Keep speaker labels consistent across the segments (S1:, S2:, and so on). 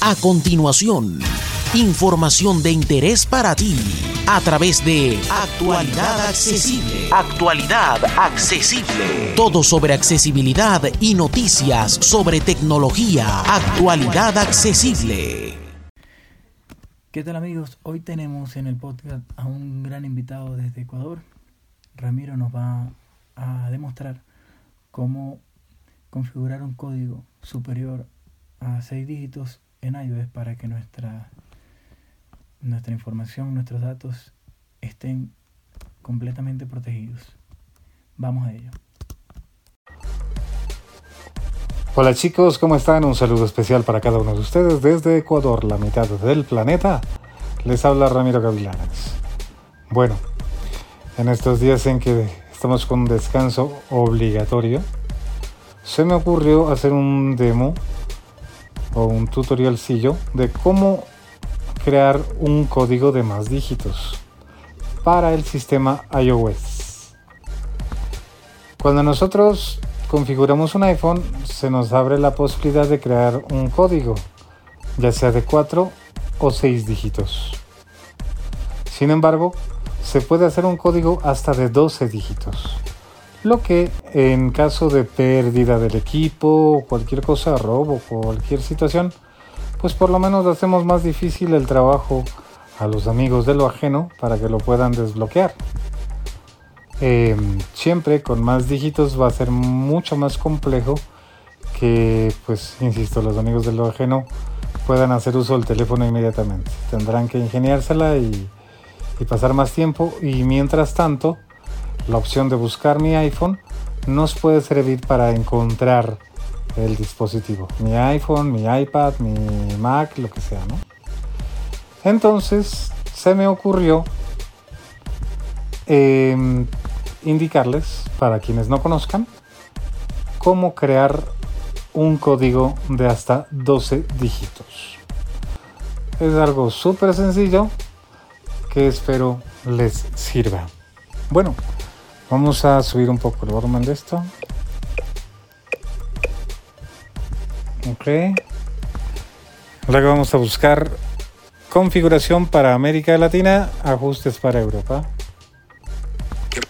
S1: A continuación, información de interés para ti a través de Actualidad Accesible. Actualidad Accesible. Todo sobre accesibilidad y noticias sobre tecnología. Actualidad Accesible.
S2: ¿Qué tal amigos? Hoy tenemos en el podcast a un gran invitado desde Ecuador. Ramiro nos va a demostrar cómo configurar un código superior a 6 dígitos en iOS para que nuestra, nuestra información, nuestros datos estén completamente protegidos. Vamos a ello.
S3: Hola chicos, ¿cómo están? Un saludo especial para cada uno de ustedes desde Ecuador, la mitad del planeta. Les habla Ramiro Gavilanes. Bueno, en estos días en que estamos con descanso obligatorio, se me ocurrió hacer un demo o un tutorialcillo de cómo crear un código de más dígitos para el sistema iOS. Cuando nosotros configuramos un iPhone, se nos abre la posibilidad de crear un código, ya sea de 4 o 6 dígitos. Sin embargo, se puede hacer un código hasta de 12 dígitos lo que en caso de pérdida del equipo, cualquier cosa, robo, cualquier situación, pues por lo menos hacemos más difícil el trabajo a los amigos de lo ajeno para que lo puedan desbloquear. Em, siempre con más dígitos va a ser mucho más complejo que, pues, insisto, los amigos de lo ajeno puedan hacer uso del teléfono inmediatamente. Tendrán que ingeniársela y, y pasar más tiempo y mientras tanto la opción de buscar mi iPhone nos puede servir para encontrar el dispositivo, mi iPhone, mi iPad, mi Mac, lo que sea, ¿no? Entonces se me ocurrió em, indicarles, para quienes no conozcan, cómo crear un código de hasta 12 dígitos. Es algo súper sencillo que espero les sirva. Bueno, Vamos a subir un poco el volumen de esto. Ok. Luego vamos a buscar configuración para América Latina, ajustes para Europa.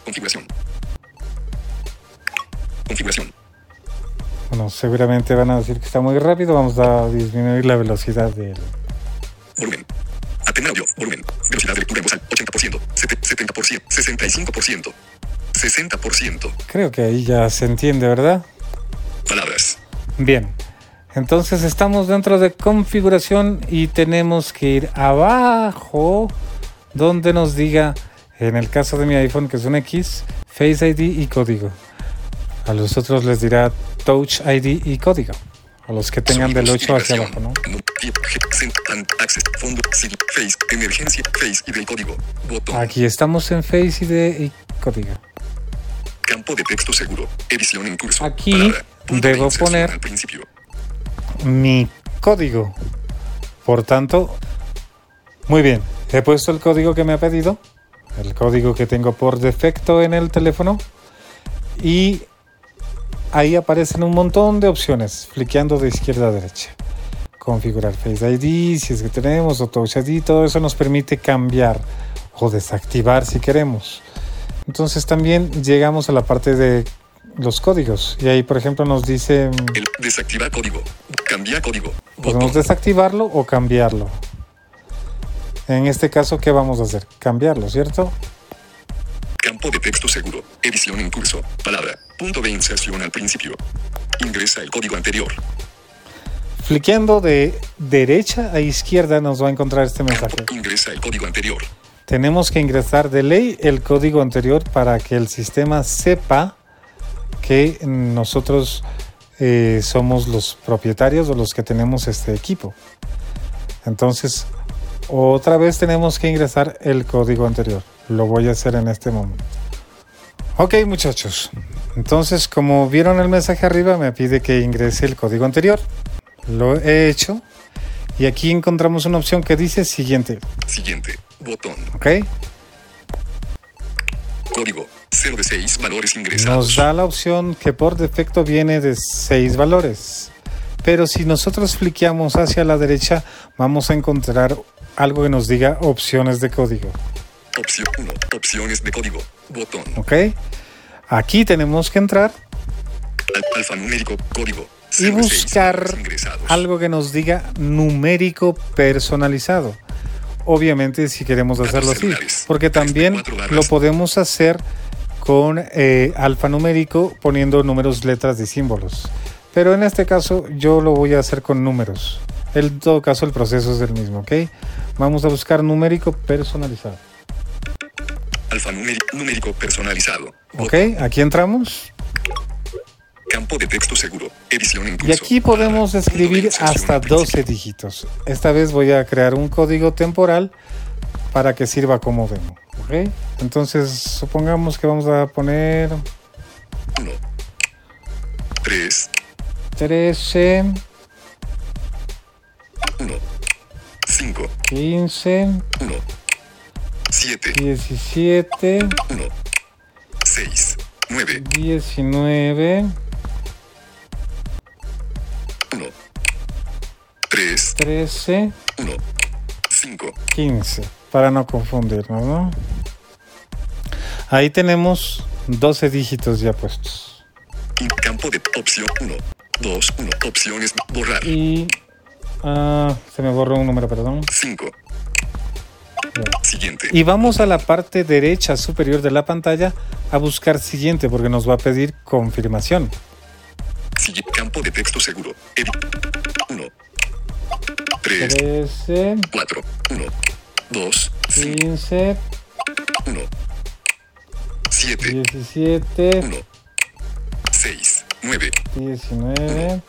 S4: Configuración. Configuración.
S3: Bueno, seguramente van a decir que está muy rápido. Vamos a disminuir la velocidad del
S4: volumen. Atener audio, volumen. Velocidad de lectura en voz al 80%, 70%, 65%. 60%.
S3: Creo que ahí ya se entiende, ¿verdad?
S4: Palabras.
S3: Bien. Entonces estamos dentro de configuración y tenemos que ir abajo donde nos diga, en el caso de mi iPhone que es un X, Face ID y código. A los otros les dirá Touch ID y código. A los que tengan del 8 hacia abajo, ¿no? Aquí estamos en Face ID y código.
S4: Campo de texto seguro. Edición en curso.
S3: Aquí debo poner mi código. Por tanto, muy bien. He puesto el código que me ha pedido. El código que tengo por defecto en el teléfono. Y ahí aparecen un montón de opciones, fliqueando de izquierda a derecha. Configurar Face ID, si es que tenemos, o Touch ID, todo eso nos permite cambiar o desactivar si queremos. Entonces también llegamos a la parte de los códigos. Y ahí, por ejemplo, nos dice...
S4: El desactivar código. Cambiar código.
S3: Podemos desactivarlo o cambiarlo. En este caso, ¿qué vamos a hacer? Cambiarlo, ¿cierto?
S4: Campo de texto seguro. Edición en curso. Palabra. Punto de inserción al principio. Ingresa el código anterior.
S3: Fliqueando de derecha a izquierda nos va a encontrar este mensaje.
S4: Ingresa el código anterior
S3: tenemos que ingresar de ley el código anterior para que el sistema sepa que nosotros eh, somos los propietarios o los que tenemos este equipo. Entonces, otra vez tenemos que ingresar el código anterior. Lo voy a hacer en este momento. Ok muchachos, entonces como vieron el mensaje arriba me pide que ingrese el código anterior. Lo he hecho y aquí encontramos una opción que dice siguiente.
S4: Siguiente. Botón.
S3: Ok.
S4: Código 0 de 6 valores ingresados.
S3: Nos da la opción que por defecto viene de 6 valores. Pero si nosotros fliqueamos hacia la derecha, vamos a encontrar algo que nos diga opciones de código.
S4: Opción 1. Opciones de código. Botón.
S3: ¿Ok? Aquí tenemos que entrar
S4: Al- alfanumérico. Código.
S3: Y
S4: 06
S3: buscar algo que nos diga numérico personalizado. Obviamente si queremos hacerlo así, porque también
S4: 34 barras.
S3: lo podemos hacer con eh, alfanumérico poniendo números, letras y símbolos. Pero en este caso yo lo voy a hacer con números. En todo caso el proceso es el mismo, ¿ok? Vamos a buscar numérico personalizado.
S4: Alfanumérico numérico personalizado.
S3: ¿Ok? Aquí entramos.
S4: Campo de texto seguro. Edición en
S3: Y aquí podemos escribir hasta
S4: al principio.
S3: 12 dígitos. Esta vez voy a crear un código temporal para que sirva como demo. ¿ok? Entonces, supongamos que vamos a poner
S4: 1. 3.
S3: 13,
S4: 1. 5.
S3: 15,
S4: 1. 7.
S3: 17,
S4: 1. 6. 9.
S3: 19,
S4: 3.
S3: 13,
S4: 1. 5.
S3: 15. Para no confundirnos, ¿no? Ahí tenemos 12 dígitos ya puestos.
S4: Y campo de opción 1. 2. 1. Opciones. Borrar.
S3: Y... ah, se me borró un número, perdón.
S4: 5. Siguiente.
S3: Y vamos a la parte derecha superior de la pantalla a buscar siguiente porque nos va a pedir confirmación.
S4: Sigue- Campo de texto seguro. Edit. 1. 3.
S3: 13,
S4: 4. 1. 2. 5.
S3: 15,
S4: 1. 7.
S3: 17,
S4: 1. 6. 9.
S3: 19,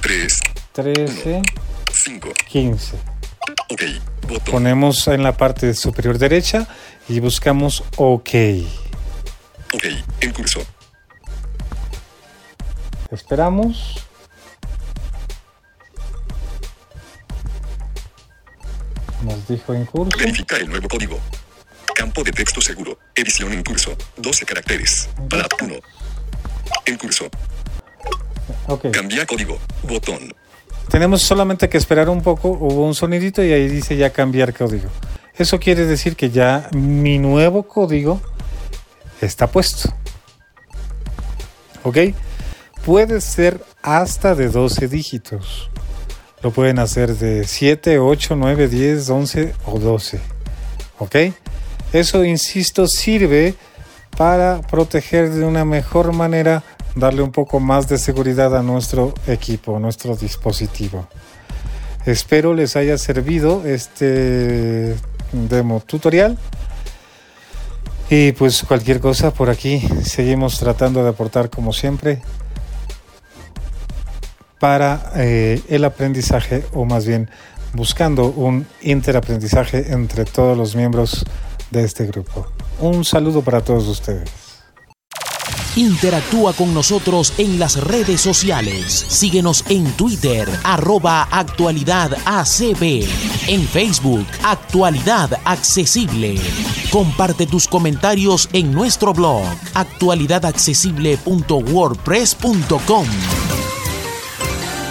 S4: 3.
S3: 13,
S4: 5.
S3: 15.
S4: Ok. Botón.
S3: Ponemos en la parte superior derecha y buscamos OK.
S4: Ok. En curso.
S3: Esperamos. Nos dijo en curso.
S4: Verifica el nuevo código. Campo de texto seguro. Edición en curso. 12 caracteres. Palab 1. En curso.
S3: Ok.
S4: Cambia código. Botón.
S3: Tenemos solamente que esperar un poco, hubo un sonidito y ahí dice ya cambiar código. Eso quiere decir que ya mi nuevo código está puesto. ¿Ok? Puede ser hasta de 12 dígitos. Lo pueden hacer de 7, 8, 9, 10, 11 o 12. ¿Ok? Eso, insisto, sirve para proteger de una mejor manera, darle un poco más de seguridad a nuestro equipo, a nuestro dispositivo. Espero les haya servido este demo tutorial. Y pues cualquier cosa por aquí seguimos tratando de aportar como siempre para eh, el aprendizaje o más bien buscando un interaprendizaje entre todos los miembros de este grupo. Un saludo para todos ustedes.
S1: Interactúa con nosotros en las redes sociales. Síguenos en Twitter, arroba actualidad ACB. En Facebook, Actualidad Accesible. Comparte tus comentarios en nuestro blog, actualidadaccesible.wordpress.com.